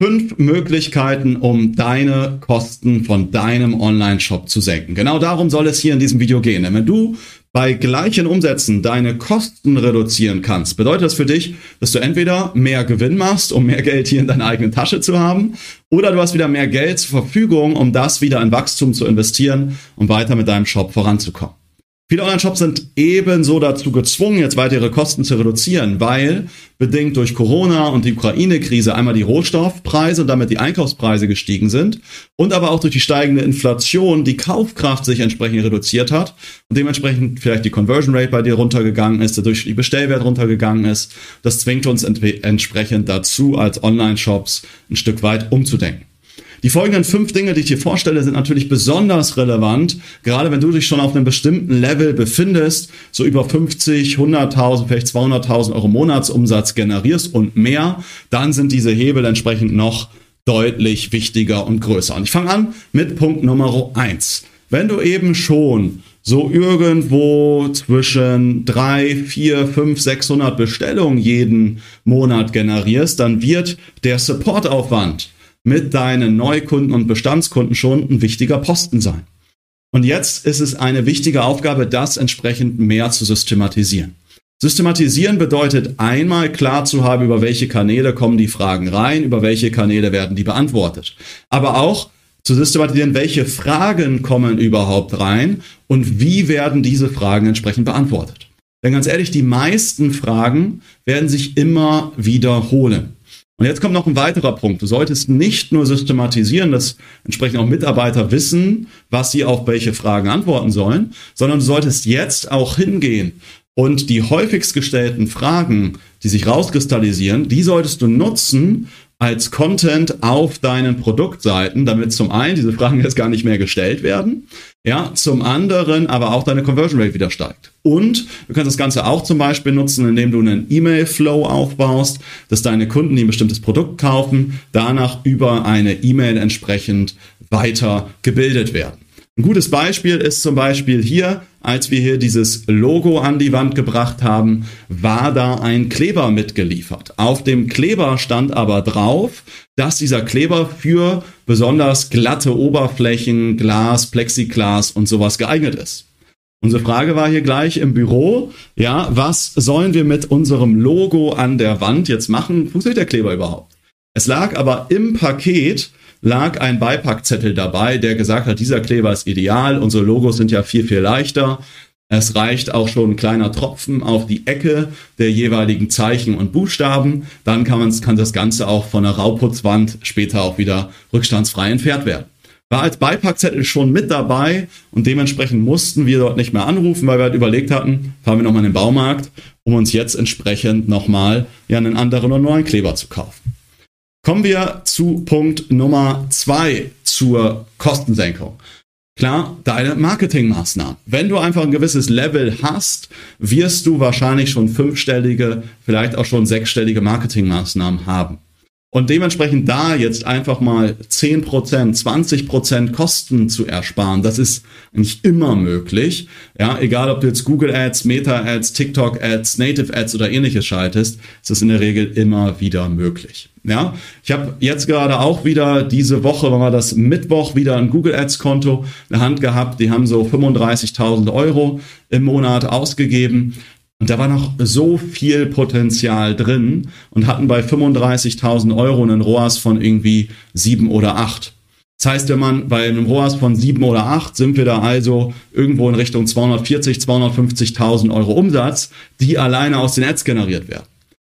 Fünf Möglichkeiten, um deine Kosten von deinem Online-Shop zu senken. Genau darum soll es hier in diesem Video gehen. Denn wenn du bei gleichen Umsätzen deine Kosten reduzieren kannst, bedeutet das für dich, dass du entweder mehr Gewinn machst, um mehr Geld hier in deiner eigenen Tasche zu haben, oder du hast wieder mehr Geld zur Verfügung, um das wieder in Wachstum zu investieren, um weiter mit deinem Shop voranzukommen. Viele Online-Shops sind ebenso dazu gezwungen, jetzt weiter ihre Kosten zu reduzieren, weil bedingt durch Corona und die Ukraine-Krise einmal die Rohstoffpreise und damit die Einkaufspreise gestiegen sind und aber auch durch die steigende Inflation die Kaufkraft sich entsprechend reduziert hat und dementsprechend vielleicht die Conversion Rate bei dir runtergegangen ist, dadurch die Bestellwert runtergegangen ist. Das zwingt uns entsprechend dazu, als Online-Shops ein Stück weit umzudenken. Die folgenden fünf Dinge, die ich dir vorstelle, sind natürlich besonders relevant, gerade wenn du dich schon auf einem bestimmten Level befindest, so über 50, 100.000, vielleicht 200.000 Euro Monatsumsatz generierst und mehr, dann sind diese Hebel entsprechend noch deutlich wichtiger und größer. Und ich fange an mit Punkt Nummer eins. Wenn du eben schon so irgendwo zwischen drei, vier, fünf, 600 Bestellungen jeden Monat generierst, dann wird der Supportaufwand mit deinen Neukunden und Bestandskunden schon ein wichtiger Posten sein. Und jetzt ist es eine wichtige Aufgabe, das entsprechend mehr zu systematisieren. Systematisieren bedeutet einmal klar zu haben, über welche Kanäle kommen die Fragen rein, über welche Kanäle werden die beantwortet. Aber auch zu systematisieren, welche Fragen kommen überhaupt rein und wie werden diese Fragen entsprechend beantwortet. Denn ganz ehrlich, die meisten Fragen werden sich immer wiederholen. Und jetzt kommt noch ein weiterer Punkt. Du solltest nicht nur systematisieren, dass entsprechend auch Mitarbeiter wissen, was sie auf welche Fragen antworten sollen, sondern du solltest jetzt auch hingehen und die häufigst gestellten Fragen, die sich rauskristallisieren, die solltest du nutzen, als Content auf deinen Produktseiten, damit zum einen diese Fragen jetzt gar nicht mehr gestellt werden, ja, zum anderen aber auch deine Conversion Rate wieder steigt. Und du kannst das Ganze auch zum Beispiel nutzen, indem du einen E-Mail-Flow aufbaust, dass deine Kunden, die ein bestimmtes Produkt kaufen, danach über eine E-Mail entsprechend weiter gebildet werden. Ein gutes Beispiel ist zum Beispiel hier, als wir hier dieses Logo an die Wand gebracht haben, war da ein Kleber mitgeliefert. Auf dem Kleber stand aber drauf, dass dieser Kleber für besonders glatte Oberflächen, Glas, Plexiglas und sowas geeignet ist. Unsere Frage war hier gleich im Büro, ja, was sollen wir mit unserem Logo an der Wand jetzt machen? Funktioniert der Kleber überhaupt? Es lag aber im Paket lag ein Beipackzettel dabei, der gesagt hat, dieser Kleber ist ideal, unsere Logos sind ja viel, viel leichter. Es reicht auch schon ein kleiner Tropfen auf die Ecke der jeweiligen Zeichen und Buchstaben. Dann kann, man, kann das Ganze auch von der Rauputzwand später auch wieder rückstandsfrei entfernt werden. War als Beipackzettel schon mit dabei und dementsprechend mussten wir dort nicht mehr anrufen, weil wir halt überlegt hatten, fahren wir nochmal in den Baumarkt, um uns jetzt entsprechend nochmal ja, einen anderen oder neuen Kleber zu kaufen. Kommen wir zu Punkt Nummer zwei zur Kostensenkung. Klar, deine Marketingmaßnahmen. Wenn du einfach ein gewisses Level hast, wirst du wahrscheinlich schon fünfstellige, vielleicht auch schon sechsstellige Marketingmaßnahmen haben. Und dementsprechend da jetzt einfach mal 10%, 20% Kosten zu ersparen, das ist nicht immer möglich. Ja, egal ob du jetzt Google Ads, Meta Ads, TikTok Ads, Native Ads oder ähnliches schaltest, ist es in der Regel immer wieder möglich. Ja, ich habe jetzt gerade auch wieder diese Woche, wenn wir das Mittwoch wieder ein Google Ads Konto in der Hand gehabt. Die haben so 35.000 Euro im Monat ausgegeben. Und da war noch so viel Potenzial drin und hatten bei 35.000 Euro einen ROAS von irgendwie sieben oder acht. Das heißt, wenn man bei einem ROAS von sieben oder acht sind wir da also irgendwo in Richtung 240, 250.000 Euro Umsatz, die alleine aus den Ads generiert werden.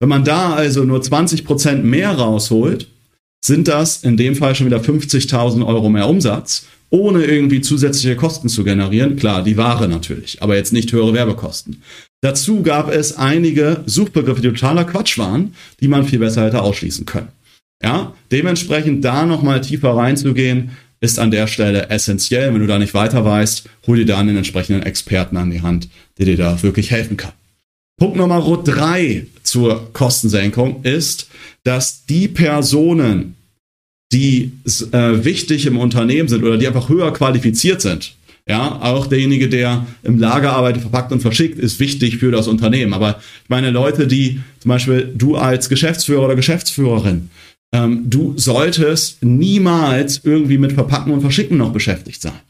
Wenn man da also nur 20 Prozent mehr rausholt, sind das in dem Fall schon wieder 50.000 Euro mehr Umsatz, ohne irgendwie zusätzliche Kosten zu generieren. Klar, die Ware natürlich, aber jetzt nicht höhere Werbekosten. Dazu gab es einige Suchbegriffe, die totaler Quatsch waren, die man viel besser hätte ausschließen können. Ja, dementsprechend da nochmal tiefer reinzugehen, ist an der Stelle essentiell. Wenn du da nicht weiter weißt, hol dir da einen entsprechenden Experten an die Hand, der dir da wirklich helfen kann. Punkt Nummer drei zur Kostensenkung ist, dass die Personen, die äh, wichtig im Unternehmen sind oder die einfach höher qualifiziert sind, ja, auch derjenige, der im Lager arbeitet, verpackt und verschickt, ist wichtig für das Unternehmen. Aber ich meine, Leute, die zum Beispiel du als Geschäftsführer oder Geschäftsführerin, ähm, du solltest niemals irgendwie mit Verpacken und Verschicken noch beschäftigt sein.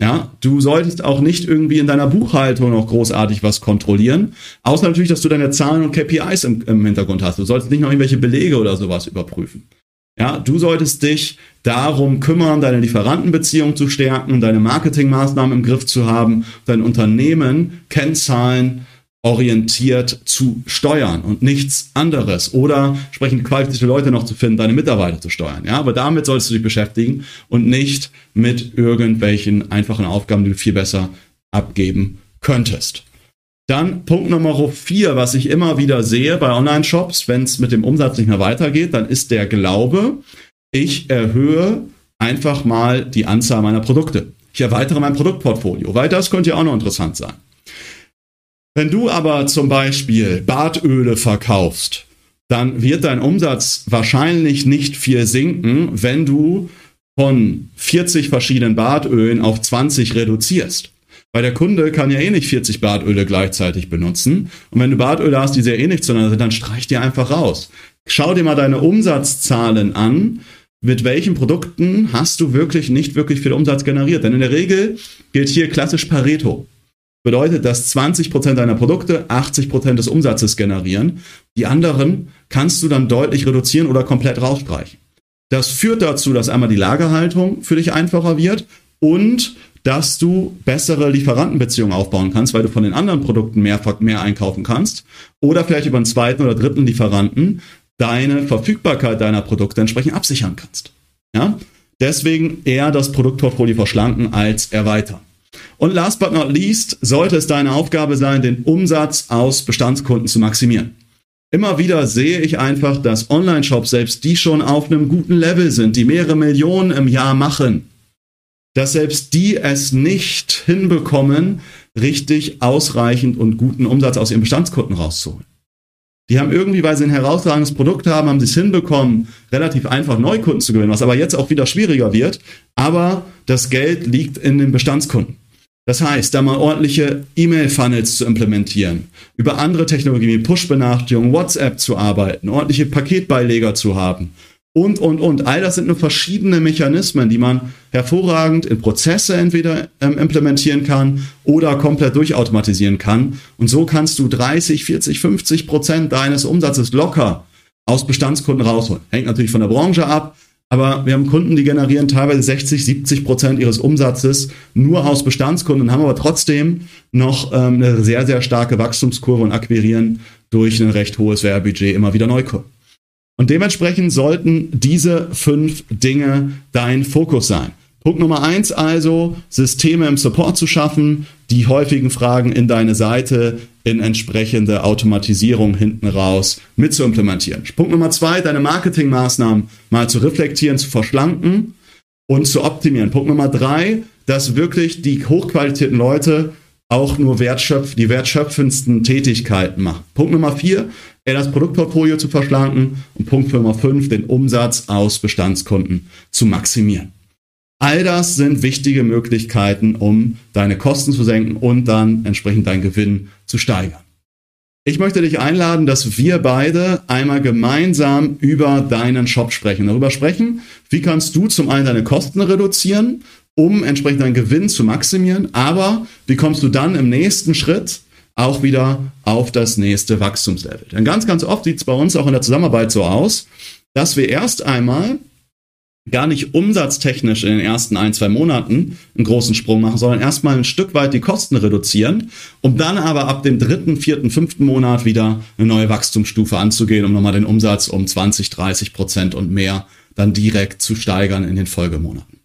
Ja, du solltest auch nicht irgendwie in deiner Buchhaltung noch großartig was kontrollieren, außer natürlich, dass du deine Zahlen und KPIs im, im Hintergrund hast. Du solltest nicht noch irgendwelche Belege oder sowas überprüfen. Ja, du solltest dich darum kümmern, deine Lieferantenbeziehung zu stärken, deine Marketingmaßnahmen im Griff zu haben, dein Unternehmen Kennzahlen orientiert zu steuern und nichts anderes oder entsprechend qualifizierte Leute noch zu finden, deine Mitarbeiter zu steuern. Ja, aber damit solltest du dich beschäftigen und nicht mit irgendwelchen einfachen Aufgaben, die du viel besser abgeben könntest. Dann Punkt Nummer vier, was ich immer wieder sehe bei Online-Shops, wenn es mit dem Umsatz nicht mehr weitergeht, dann ist der Glaube, ich erhöhe einfach mal die Anzahl meiner Produkte. Ich erweitere mein Produktportfolio, weil das könnte ja auch noch interessant sein. Wenn du aber zum Beispiel Bartöle verkaufst, dann wird dein Umsatz wahrscheinlich nicht viel sinken, wenn du von 40 verschiedenen Bartölen auf 20 reduzierst. Weil der Kunde kann ja eh nicht 40 Bartöle gleichzeitig benutzen. Und wenn du Bartöle hast, die sehr ähnlich zueinander sind, dann streich die einfach raus. Schau dir mal deine Umsatzzahlen an. Mit welchen Produkten hast du wirklich nicht wirklich viel Umsatz generiert? Denn in der Regel gilt hier klassisch Pareto bedeutet, dass 20% deiner Produkte 80% des Umsatzes generieren. Die anderen kannst du dann deutlich reduzieren oder komplett rausstreichen. Das führt dazu, dass einmal die Lagerhaltung für dich einfacher wird und dass du bessere Lieferantenbeziehungen aufbauen kannst, weil du von den anderen Produkten mehr, mehr einkaufen kannst oder vielleicht über einen zweiten oder dritten Lieferanten deine Verfügbarkeit deiner Produkte entsprechend absichern kannst. Ja? Deswegen eher das Produktportfolio verschlanken als erweitern. Und last but not least sollte es deine Aufgabe sein, den Umsatz aus Bestandskunden zu maximieren. Immer wieder sehe ich einfach, dass Online-Shops, selbst die schon auf einem guten Level sind, die mehrere Millionen im Jahr machen, dass selbst die es nicht hinbekommen, richtig ausreichend und guten Umsatz aus ihren Bestandskunden rauszuholen. Die haben irgendwie, weil sie ein herausragendes Produkt haben, haben sie es hinbekommen, relativ einfach Neukunden zu gewinnen, was aber jetzt auch wieder schwieriger wird. Aber das Geld liegt in den Bestandskunden. Das heißt, da mal ordentliche E-Mail-Funnels zu implementieren, über andere Technologien wie Push-Benachrichtigungen, WhatsApp zu arbeiten, ordentliche Paketbeileger zu haben und, und, und. All das sind nur verschiedene Mechanismen, die man hervorragend in Prozesse entweder ähm, implementieren kann oder komplett durchautomatisieren kann. Und so kannst du 30, 40, 50 Prozent deines Umsatzes locker aus Bestandskunden rausholen. Hängt natürlich von der Branche ab, aber wir haben Kunden, die generieren teilweise 60, 70 Prozent ihres Umsatzes nur aus Bestandskunden, haben aber trotzdem noch ähm, eine sehr, sehr starke Wachstumskurve und akquirieren durch ein recht hohes Werbebudget immer wieder Neukunden. Und dementsprechend sollten diese fünf Dinge dein Fokus sein. Punkt Nummer eins also, Systeme im Support zu schaffen, die häufigen Fragen in deine Seite in entsprechende Automatisierung hinten raus mit zu implementieren. Punkt Nummer zwei, deine Marketingmaßnahmen mal zu reflektieren, zu verschlanken und zu optimieren. Punkt Nummer drei, dass wirklich die hochqualifizierten Leute auch nur wertschöpf die wertschöpfendsten Tätigkeiten machen. Punkt Nummer vier, das Produktportfolio zu verschlanken und Punkt Nummer fünf, den Umsatz aus Bestandskunden zu maximieren. All das sind wichtige Möglichkeiten, um deine Kosten zu senken und dann entsprechend deinen Gewinn zu steigern. Ich möchte dich einladen, dass wir beide einmal gemeinsam über deinen Shop sprechen. Darüber sprechen, wie kannst du zum einen deine Kosten reduzieren, um entsprechend deinen Gewinn zu maximieren, aber wie kommst du dann im nächsten Schritt auch wieder auf das nächste Wachstumslevel. Denn ganz, ganz oft sieht es bei uns auch in der Zusammenarbeit so aus, dass wir erst einmal gar nicht umsatztechnisch in den ersten ein, zwei Monaten einen großen Sprung machen, sondern erstmal ein Stück weit die Kosten reduzieren, um dann aber ab dem dritten, vierten, fünften Monat wieder eine neue Wachstumsstufe anzugehen, um nochmal den Umsatz um 20, 30 Prozent und mehr dann direkt zu steigern in den Folgemonaten.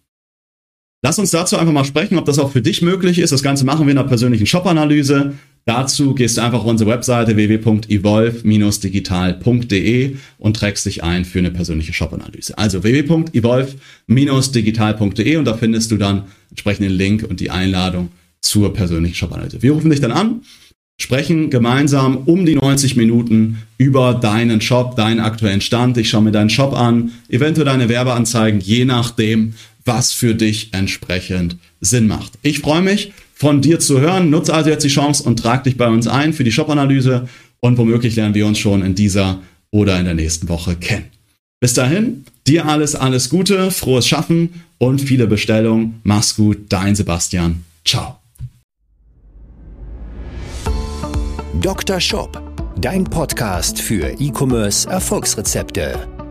Lass uns dazu einfach mal sprechen, ob das auch für dich möglich ist. Das Ganze machen wir in einer persönlichen Shop-Analyse. Dazu gehst du einfach auf unsere Webseite www.evolve-digital.de und trägst dich ein für eine persönliche Shop-Analyse. Also www.evolve-digital.de und da findest du dann entsprechenden Link und die Einladung zur persönlichen Shop-Analyse. Wir rufen dich dann an, sprechen gemeinsam um die 90 Minuten über deinen Shop, deinen aktuellen Stand. Ich schaue mir deinen Shop an, eventuell deine Werbeanzeigen, je nachdem, was für dich entsprechend Sinn macht. Ich freue mich, von dir zu hören. Nutze also jetzt die Chance und trag dich bei uns ein für die Shop-Analyse und womöglich lernen wir uns schon in dieser oder in der nächsten Woche kennen. Bis dahin, dir alles, alles Gute, frohes Schaffen und viele Bestellungen. Mach's gut, dein Sebastian. Ciao. Dr. Shop, dein Podcast für E-Commerce Erfolgsrezepte.